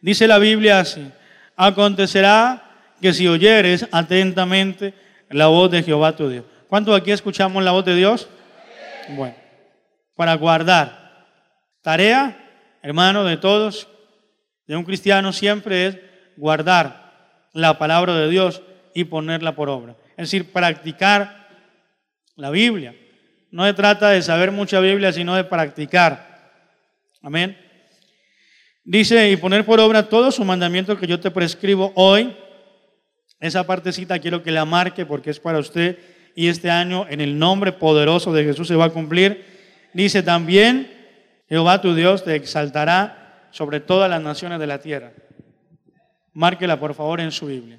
Dice la Biblia así. Acontecerá que si oyeres atentamente la voz de Jehová tu Dios. ¿Cuántos aquí escuchamos la voz de Dios? Bueno, para guardar. Tarea, hermano, de todos, de un cristiano siempre es guardar la palabra de Dios y ponerla por obra. Es decir, practicar la Biblia. No se trata de saber mucha Biblia, sino de practicar. Amén. Dice, y poner por obra todos sus mandamientos que yo te prescribo hoy. Esa partecita quiero que la marque porque es para usted y este año en el nombre poderoso de Jesús se va a cumplir. Dice también, Jehová tu Dios te exaltará sobre todas las naciones de la tierra. Márquela por favor en su Biblia.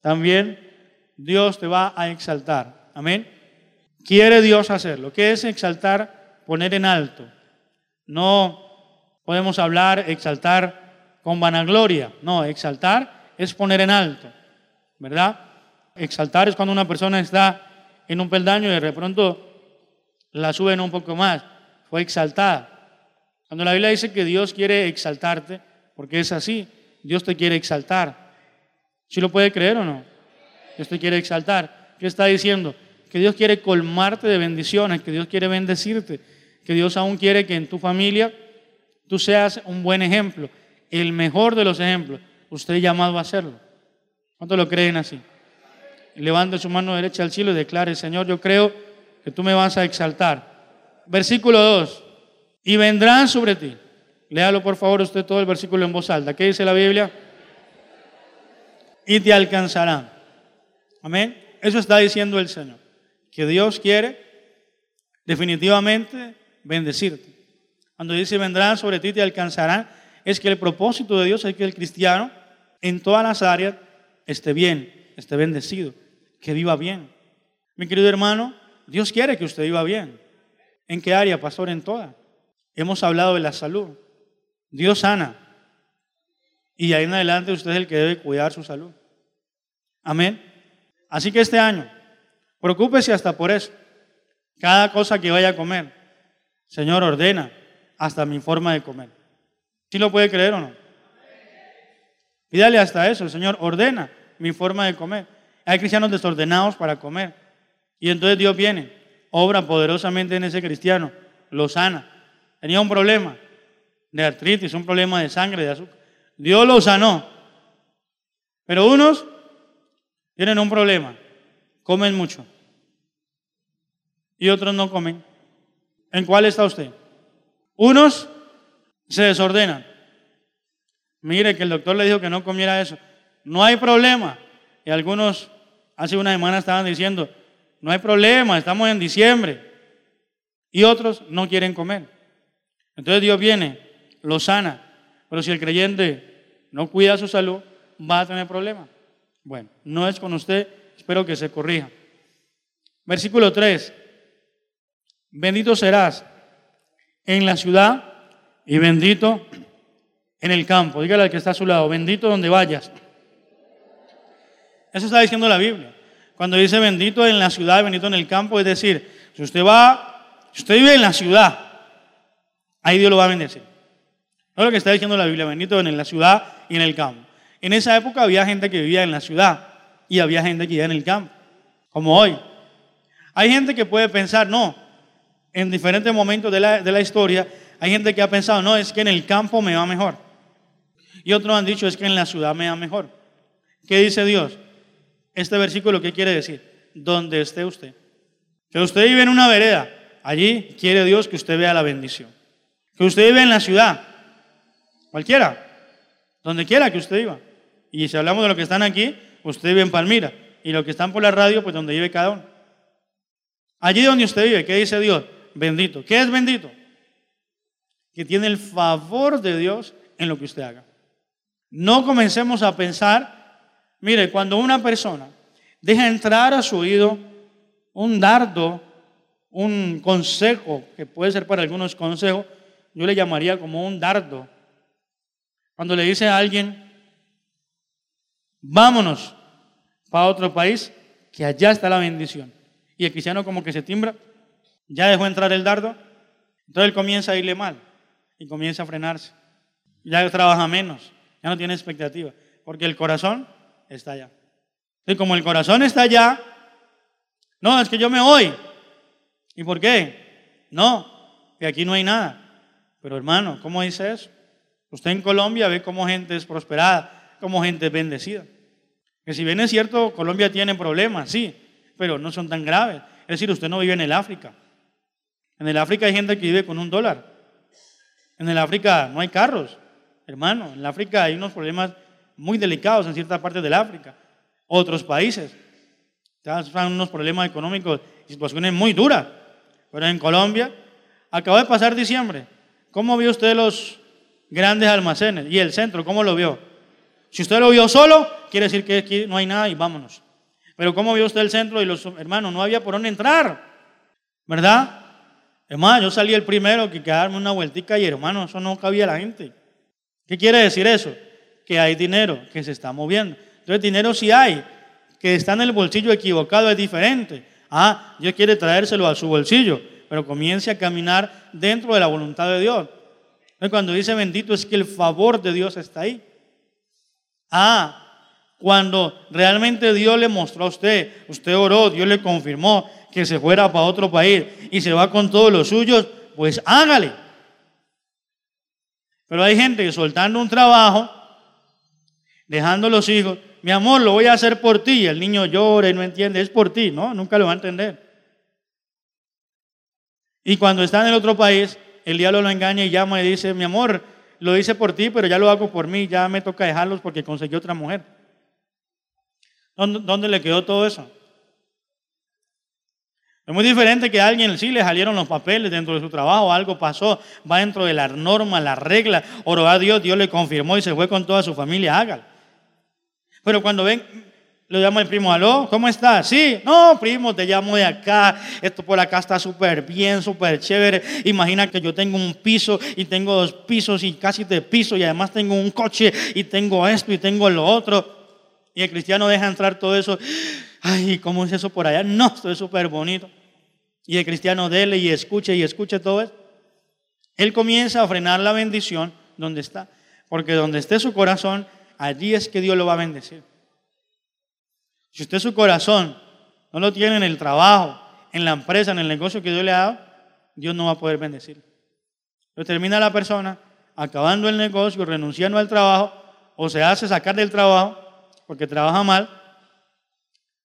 También Dios te va a exaltar. Amén. Quiere Dios hacerlo. ¿Qué es exaltar? Poner en alto. No podemos hablar, exaltar con vanagloria. No, exaltar es poner en alto, ¿verdad? Exaltar es cuando una persona está en un peldaño y de pronto la suben un poco más. Fue exaltada. Cuando la Biblia dice que Dios quiere exaltarte, porque es así, Dios te quiere exaltar. ¿Sí lo puede creer o no? Dios te quiere exaltar. ¿Qué está diciendo? Que Dios quiere colmarte de bendiciones, que Dios quiere bendecirte, que Dios aún quiere que en tu familia tú seas un buen ejemplo, el mejor de los ejemplos. Usted es llamado a hacerlo. ¿Cuántos lo creen así? Levante su mano derecha al cielo y declare, Señor, yo creo que tú me vas a exaltar. Versículo 2. Y vendrán sobre ti. Léalo por favor usted todo el versículo en voz alta. ¿Qué dice la Biblia? Y te alcanzarán. Amén. Eso está diciendo el Señor. Que Dios quiere definitivamente bendecirte. Cuando dice vendrán sobre ti te alcanzarán, es que el propósito de Dios es que el cristiano en todas las áreas esté bien, esté bendecido, que viva bien. Mi querido hermano, Dios quiere que usted viva bien. ¿En qué área, pastor? En todas. Hemos hablado de la salud. Dios sana. Y ahí en adelante usted es el que debe cuidar su salud. Amén. Así que este año, preocúpese hasta por eso. Cada cosa que vaya a comer, Señor, ordena hasta mi forma de comer. ¿Sí lo puede creer o no? Pídale hasta eso, Señor, ordena mi forma de comer. Hay cristianos desordenados para comer. Y entonces Dios viene, obra poderosamente en ese cristiano, lo sana. Tenía un problema de artritis, un problema de sangre, de azúcar. Dios lo sanó. Pero unos tienen un problema, comen mucho. Y otros no comen. ¿En cuál está usted? Unos se desordenan. Mire que el doctor le dijo que no comiera eso. No hay problema. Y algunos hace una semana estaban diciendo, no hay problema, estamos en diciembre. Y otros no quieren comer. Entonces Dios viene, lo sana. Pero si el creyente no cuida su salud, va a tener problemas. Bueno, no es con usted, espero que se corrija. Versículo 3. Bendito serás en la ciudad y bendito en el campo. Dígale al que está a su lado, bendito donde vayas. Eso está diciendo la Biblia. Cuando dice bendito en la ciudad, bendito en el campo, es decir, si usted va, si usted vive en la ciudad, ahí Dios lo va a bendecir. No es lo que está diciendo la Biblia, bendito en la ciudad y en el campo. En esa época había gente que vivía en la ciudad y había gente que vivía en el campo, como hoy. Hay gente que puede pensar, no, en diferentes momentos de la, historia, hay gente que ha pensado, no, es que en el campo me va mejor. Y otros han dicho, es que en la ciudad me va mejor. ¿Qué dice Dios? Este versículo, ¿qué quiere decir? Donde esté usted. Que usted vive en una vereda, allí quiere Dios que usted vea la bendición. Que usted vive en la ciudad, cualquiera, donde quiera que usted viva. Y si hablamos de lo que están aquí, usted vive en Palmira. Y los que están por la radio, pues donde vive cada uno. Allí donde usted vive, ¿qué dice Dios? bendito. ¿Qué es bendito? Que tiene el favor de Dios en lo que usted haga. No comencemos a pensar, mire, cuando una persona deja entrar a su oído un dardo, un consejo, que puede ser para algunos consejos, yo le llamaría como un dardo. Cuando le dice a alguien, vámonos para otro país, que allá está la bendición. Y el cristiano como que se timbra, ya dejó entrar el dardo, entonces él comienza a irle mal y comienza a frenarse. Ya trabaja menos, ya no tiene expectativa, porque el corazón está allá. Y como el corazón está allá, no, es que yo me voy. ¿Y por qué? No, que aquí no hay nada. Pero hermano, ¿cómo dice eso? Usted en Colombia ve cómo gente es prosperada, cómo gente es bendecida. Que si bien es cierto, Colombia tiene problemas, sí, pero no son tan graves. Es decir, usted no vive en el África. En el África hay gente que vive con un dólar. En el África no hay carros, hermano. En el África hay unos problemas muy delicados en ciertas partes del África. Otros países están unos problemas económicos situaciones muy duras. Pero en Colombia, acaba de pasar diciembre. ¿Cómo vio usted los grandes almacenes y el centro? ¿Cómo lo vio? Si usted lo vio solo, quiere decir que aquí no hay nada y vámonos. Pero ¿cómo vio usted el centro y los hermanos? No había por dónde entrar, ¿verdad? Hermano, yo salí el primero que quedarme una vueltica y hermano, eso no cabía la gente. ¿Qué quiere decir eso? Que hay dinero que se está moviendo. Entonces dinero sí hay, que está en el bolsillo equivocado es diferente. Ah, Dios quiere traérselo a su bolsillo, pero comience a caminar dentro de la voluntad de Dios. Cuando dice bendito es que el favor de Dios está ahí. Ah, cuando realmente Dios le mostró a usted, usted oró, Dios le confirmó que se fuera para otro país y se va con todos los suyos, pues hágale. Pero hay gente que soltando un trabajo, dejando los hijos, mi amor, lo voy a hacer por ti. Y el niño llora y no entiende, es por ti, ¿no? Nunca lo va a entender. Y cuando está en el otro país, el diablo lo engaña y llama y dice, mi amor, lo hice por ti, pero ya lo hago por mí, ya me toca dejarlos porque conseguí otra mujer. ¿Dónde, le quedó todo eso? Es muy diferente que a alguien sí le salieron los papeles dentro de su trabajo, algo pasó, va dentro de la norma, la regla, oró a Dios, Dios le confirmó y se fue con toda su familia, hágalo. Pero cuando ven, le llamo el primo, aló, ¿cómo estás? Sí, no, primo, te llamo de acá. Esto por acá está súper bien, súper chévere. Imagina que yo tengo un piso y tengo dos pisos y casi de piso y además tengo un coche y tengo esto y tengo lo otro. Y el cristiano deja entrar todo eso. Ay, ¿cómo es eso por allá? No, esto es súper bonito. Y el cristiano dele y escuche y escuche todo eso. Él comienza a frenar la bendición donde está. Porque donde esté su corazón, allí es que Dios lo va a bendecir. Si usted su corazón no lo tiene en el trabajo, en la empresa, en el negocio que Dios le ha dado, Dios no va a poder bendecir. Pero termina la persona acabando el negocio, renunciando al trabajo, o se hace sacar del trabajo porque trabaja mal,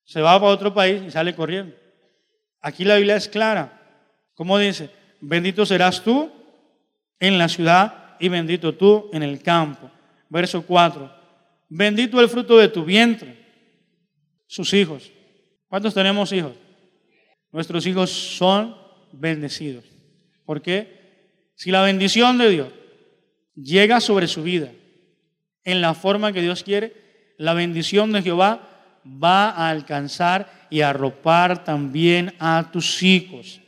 se va para otro país y sale corriendo. Aquí la Biblia es clara. ¿Cómo dice? Bendito serás tú en la ciudad y bendito tú en el campo. Verso 4. Bendito el fruto de tu vientre, sus hijos. ¿Cuántos tenemos hijos? Nuestros hijos son bendecidos. ¿Por qué? Si la bendición de Dios llega sobre su vida en la forma que Dios quiere, la bendición de Jehová va a alcanzar y arropar también a tus hijos.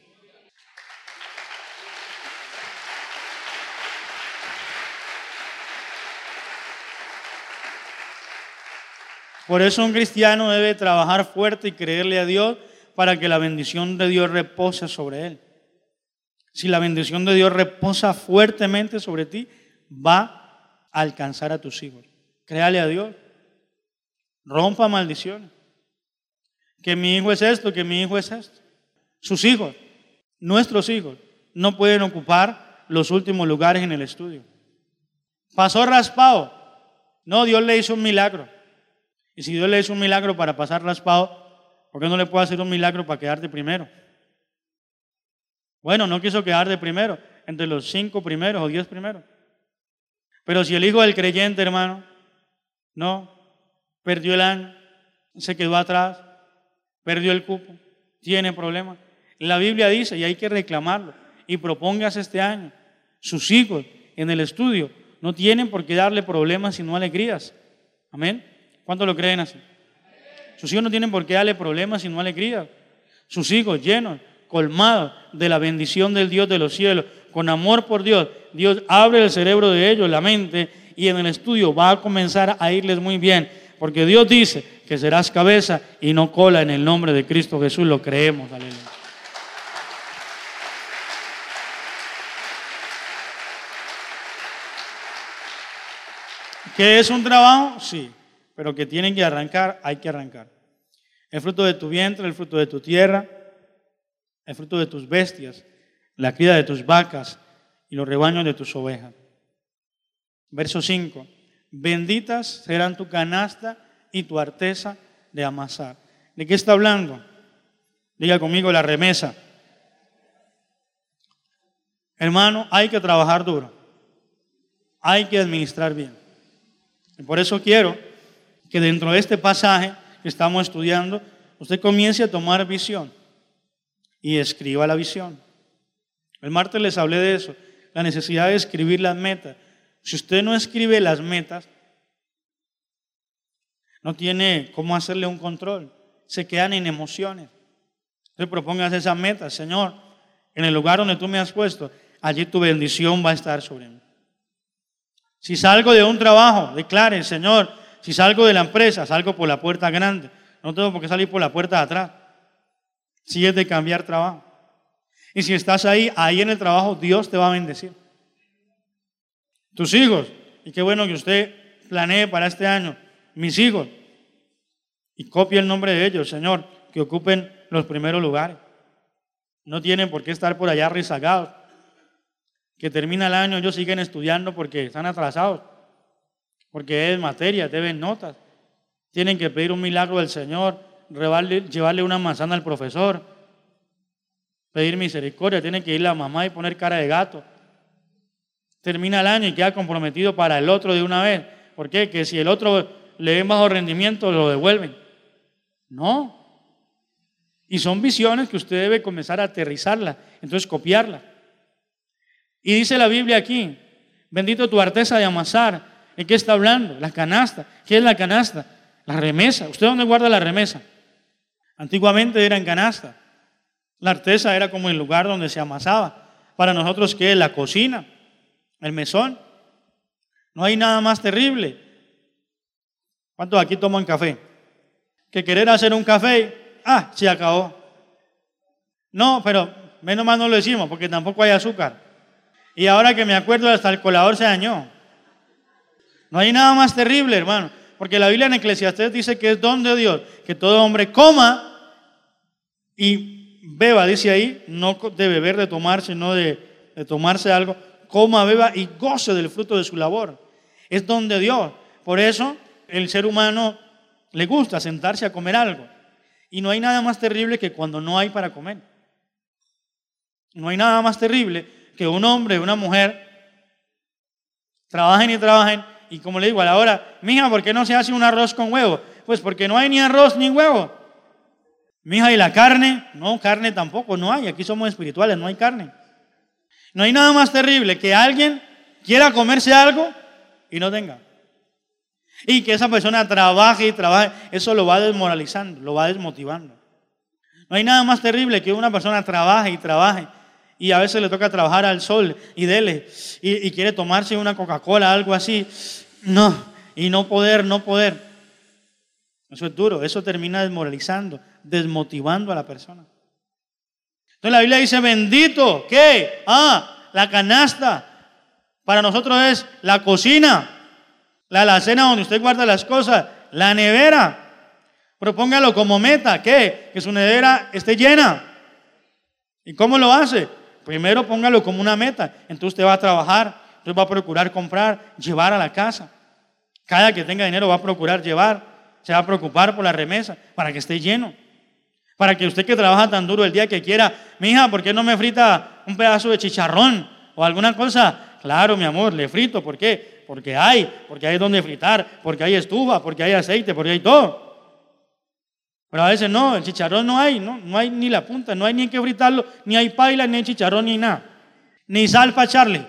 Por eso un cristiano debe trabajar fuerte y creerle a Dios para que la bendición de Dios repose sobre él. Si la bendición de Dios reposa fuertemente sobre ti, va a alcanzar a tus hijos. Créale a Dios. Rompa maldiciones. Que mi hijo es esto, que mi hijo es esto. Sus hijos, nuestros hijos, no pueden ocupar los últimos lugares en el estudio. Pasó raspado. No, Dios le hizo un milagro. Y si Dios le hizo un milagro para pasar raspado, ¿por qué no le puede hacer un milagro para quedarte primero? Bueno, no quiso quedar de primero, entre los cinco primeros o diez primeros. Pero si el hijo del creyente, hermano, no, perdió el año, se quedó atrás, perdió el cupo, tiene problemas. La Biblia dice, y hay que reclamarlo, y propongas este año, sus hijos en el estudio no tienen por qué darle problemas sino alegrías. Amén. ¿Cuántos lo creen así? Sus hijos no tienen por qué darle problemas sino alegría. Sus hijos llenos, colmados de la bendición del Dios de los cielos, con amor por Dios, Dios abre el cerebro de ellos, la mente, y en el estudio va a comenzar a irles muy bien. Porque Dios dice que serás cabeza y no cola en el nombre de Cristo Jesús. Lo creemos. Aleluya. ¿Qué es un trabajo? Sí, pero que tienen que arrancar, hay que arrancar. El fruto de tu vientre, el fruto de tu tierra, el fruto de tus bestias, la cría de tus vacas y los rebaños de tus ovejas. Verso 5. Benditas serán tu canasta y tu arteza de amasar. ¿De qué está hablando? Diga conmigo la remesa. Hermano, hay que trabajar duro. Hay que administrar bien. Y por eso quiero que dentro de este pasaje que estamos estudiando, usted comience a tomar visión y escriba la visión. El martes les hablé de eso, la necesidad de escribir las metas. Si usted no escribe las metas, no tiene cómo hacerle un control. Se quedan en emociones. Entonces propongas esas metas, Señor, en el lugar donde tú me has puesto, allí tu bendición va a estar sobre mí. Si salgo de un trabajo, declare, Señor, si salgo de la empresa, salgo por la puerta grande. No tengo por qué salir por la puerta de atrás. Si es de cambiar trabajo. Y si estás ahí, ahí en el trabajo, Dios te va a bendecir. Tus hijos, y qué bueno que usted planee para este año, mis hijos, y copie el nombre de ellos, Señor, que ocupen los primeros lugares. No tienen por qué estar por allá rezagados que termina el año, ellos siguen estudiando porque están atrasados, porque es materia, deben notas. Tienen que pedir un milagro del Señor, llevarle una manzana al profesor, pedir misericordia, tienen que ir la mamá y poner cara de gato. Termina el año y queda comprometido para el otro de una vez. ¿Por qué? Que si el otro le ven bajo rendimiento, lo devuelven. No. Y son visiones que usted debe comenzar a aterrizarla, entonces copiarla. Y dice la Biblia aquí, bendito tu arteza de amasar. ¿En qué está hablando? La canasta. ¿Qué es la canasta? La remesa. ¿Usted dónde guarda la remesa? Antiguamente era en canasta. La artesa era como el lugar donde se amasaba. Para nosotros, ¿qué es? La cocina, el mesón. No hay nada más terrible. ¿Cuántos aquí toman café? Que querer hacer un café, ah, se acabó. No, pero menos mal no lo decimos porque tampoco hay azúcar. Y ahora que me acuerdo, hasta el colador se dañó. No hay nada más terrible, hermano. Porque la Biblia en Eclesiastés dice que es don de Dios, que todo hombre coma y beba, dice ahí, no de beber, de tomar, sino de, tomarse algo, coma, beba y goce del fruto de su labor. Es don de Dios. Por eso el ser humano le gusta sentarse a comer algo. Y no hay nada más terrible que cuando no hay para comer. No hay nada más terrible que un hombre una mujer trabajen y trabajen y como le digo a la hora, mija, ¿por qué no se hace un arroz con huevo? Pues porque no hay ni arroz ni huevo. Mija, ¿y la carne? No, carne tampoco, no hay. Aquí somos espirituales, no hay carne. No hay nada más terrible que alguien quiera comerse algo y no tenga. Y que esa persona trabaje y trabaje, eso lo va desmoralizando, lo va desmotivando. No hay nada más terrible que una persona trabaje y trabaje y a veces le toca trabajar al sol y dele y, quiere tomarse una Coca-Cola, algo así. No, y no poder, no poder. Eso es duro, eso termina desmoralizando, desmotivando a la persona. Entonces la Biblia dice, bendito, ¿qué? Ah, la canasta. Para nosotros es la cocina, la alacena donde usted guarda las cosas, la nevera. Propóngalo como meta, ¿qué? Que su nevera esté llena. ¿Y cómo lo hace? Primero póngalo como una meta. Entonces usted va a trabajar, entonces va a procurar comprar, llevar a la casa. Cada que tenga dinero va a procurar llevar, se va a preocupar por la remesa para que esté lleno. Para que usted que trabaja tan duro el día que quiera, mi hija, ¿por qué no me frita un pedazo de chicharrón o alguna cosa? Claro, mi amor, le frito. ¿Por qué? Porque hay, porque hay donde fritar, porque hay estufa, porque hay aceite, porque hay todo. Pero a veces no, el chicharrón no hay, no, no hay ni la punta, no hay ni en qué fritarlo, ni hay paila, ni hay chicharrón, ni nada. Ni sal para echarle.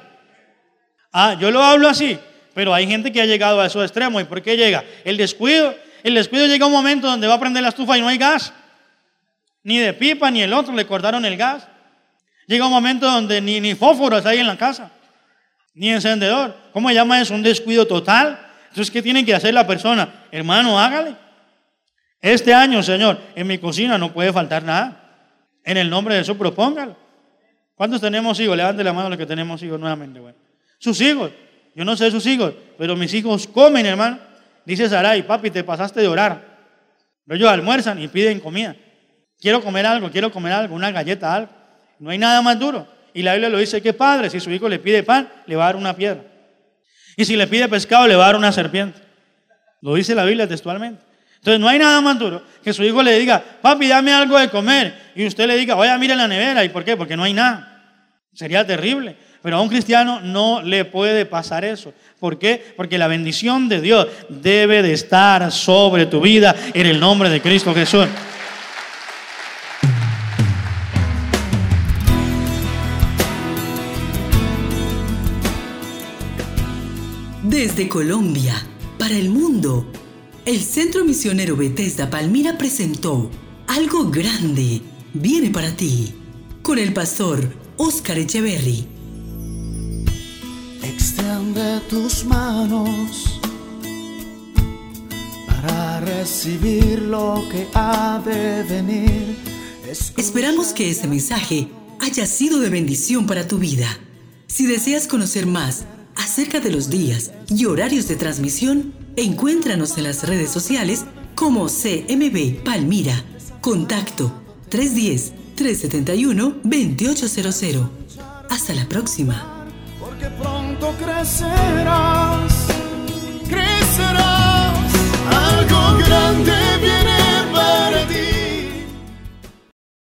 Ah, yo lo hablo así, pero hay gente que ha llegado a esos extremos. ¿Y por qué llega? El descuido. El descuido llega a un momento donde va a prender la estufa y no hay gas. Ni de pipa, ni el otro, le cortaron el gas. Llega un momento donde ni, ni fósforos hay en la casa, ni encendedor. ¿Cómo se llama eso? Un descuido total. Entonces, ¿qué tiene que hacer la persona? Hermano, hágale. Este año, Señor, en mi cocina no puede faltar nada. En el nombre de Jesús, propóngalo. ¿Cuántos tenemos hijos? Levante la mano los que tenemos hijos nuevamente. Bueno. Sus hijos. Yo no sé sus hijos, pero mis hijos comen, hermano. Dice Sarai, papi, te pasaste de orar. Pero ellos almuerzan y piden comida. Quiero comer algo, quiero comer algo, una galleta, algo. No hay nada más duro. Y la Biblia lo dice que padre, si su hijo le pide pan, le va a dar una piedra. Y si le pide pescado, le va a dar una serpiente. Lo dice la Biblia textualmente. Entonces no hay nada más duro que su hijo le diga, papi, dame algo de comer. Y usted le diga, vaya, mire la nevera. ¿Y por qué? Porque no hay nada. Sería terrible. Pero a un cristiano no le puede pasar eso. ¿Por qué? Porque la bendición de Dios debe de estar sobre tu vida en el nombre de Cristo Jesús. Desde Colombia, para el mundo, el Centro Misionero Bethesda Palmira presentó Algo Grande viene para ti con el pastor Oscar Echeverry. Extiende tus manos para recibir lo que ha de venir. Esperamos que este mensaje haya sido de bendición para tu vida. Si deseas conocer más acerca de los días y horarios de transmisión, encuéntranos en las redes sociales como CMB Palmira. Contacto 310-371-2800. Hasta la próxima tanto crecerás, crecerás.